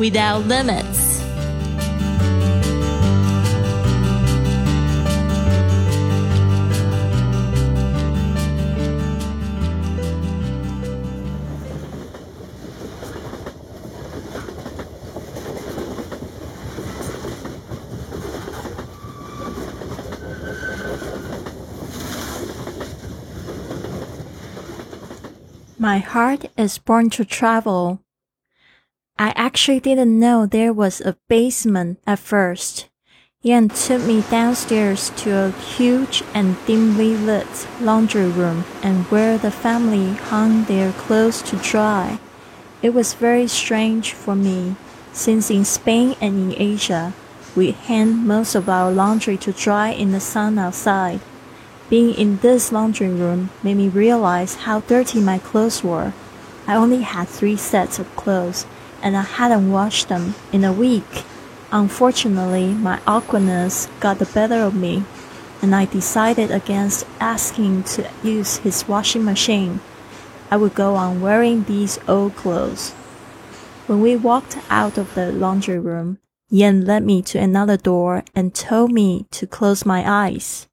without limits. My heart is born to travel. I actually didn't know there was a basement at first. Yan took me downstairs to a huge and dimly lit laundry room and where the family hung their clothes to dry. It was very strange for me, since in Spain and in Asia, we hang most of our laundry to dry in the sun outside. Being in this laundry room made me realize how dirty my clothes were. I only had three sets of clothes, and I hadn't washed them in a week. Unfortunately, my awkwardness got the better of me, and I decided against asking to use his washing machine. I would go on wearing these old clothes. When we walked out of the laundry room, Yan led me to another door and told me to close my eyes.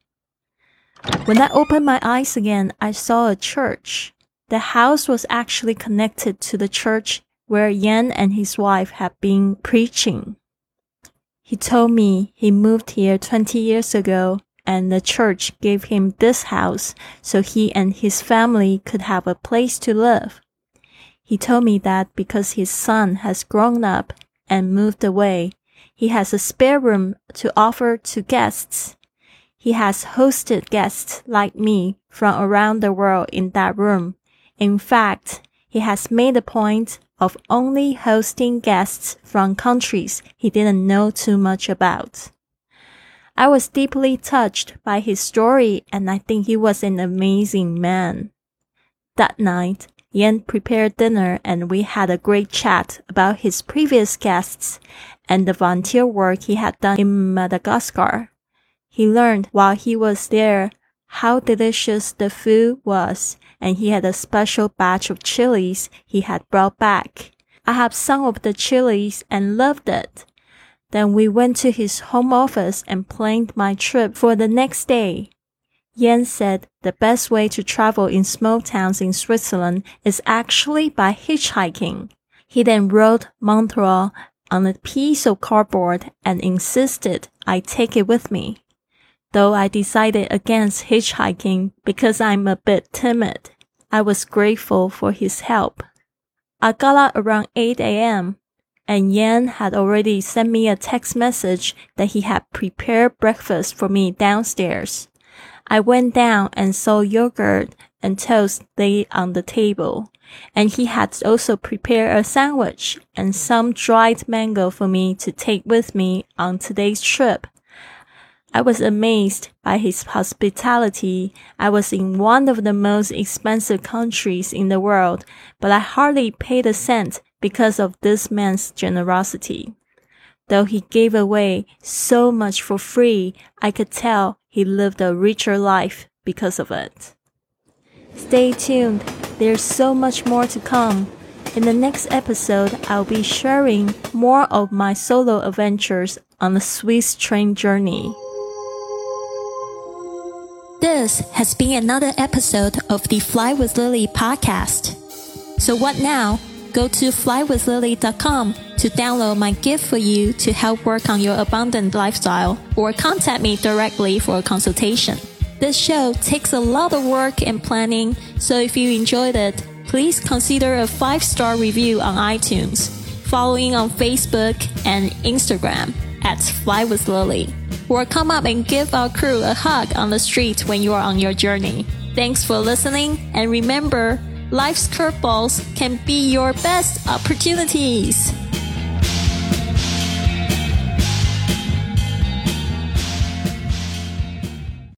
When I opened my eyes again, I saw a church. The house was actually connected to the church where Yan and his wife had been preaching. He told me he moved here 20 years ago and the church gave him this house so he and his family could have a place to live. He told me that because his son has grown up and moved away, he has a spare room to offer to guests he has hosted guests like me from around the world in that room. In fact, he has made a point of only hosting guests from countries he didn't know too much about. I was deeply touched by his story and I think he was an amazing man. That night, Yan prepared dinner and we had a great chat about his previous guests and the volunteer work he had done in Madagascar. He learned while he was there how delicious the food was, and he had a special batch of chilies he had brought back. I had some of the chilies and loved it. Then we went to his home office and planned my trip for the next day. Yan said the best way to travel in small towns in Switzerland is actually by hitchhiking. He then wrote Montreux on a piece of cardboard and insisted I take it with me though I decided against hitchhiking because I'm a bit timid. I was grateful for his help. I got up around 8 a.m. and Yan had already sent me a text message that he had prepared breakfast for me downstairs. I went down and saw yogurt and toast laid on the table. And he had also prepared a sandwich and some dried mango for me to take with me on today's trip. I was amazed by his hospitality. I was in one of the most expensive countries in the world, but I hardly paid a cent because of this man's generosity. Though he gave away so much for free, I could tell he lived a richer life because of it. Stay tuned. There's so much more to come. In the next episode, I'll be sharing more of my solo adventures on the Swiss train journey. This has been another episode of the Fly with Lily podcast. So what now? Go to flywithlily.com to download my gift for you to help work on your abundant lifestyle or contact me directly for a consultation. This show takes a lot of work and planning, so if you enjoyed it, please consider a five star review on iTunes, following on Facebook and Instagram at Fly with Lily, or come up and give our crew a hug on the street when you are on your journey. Thanks for listening, and remember, life's curveballs can be your best opportunities.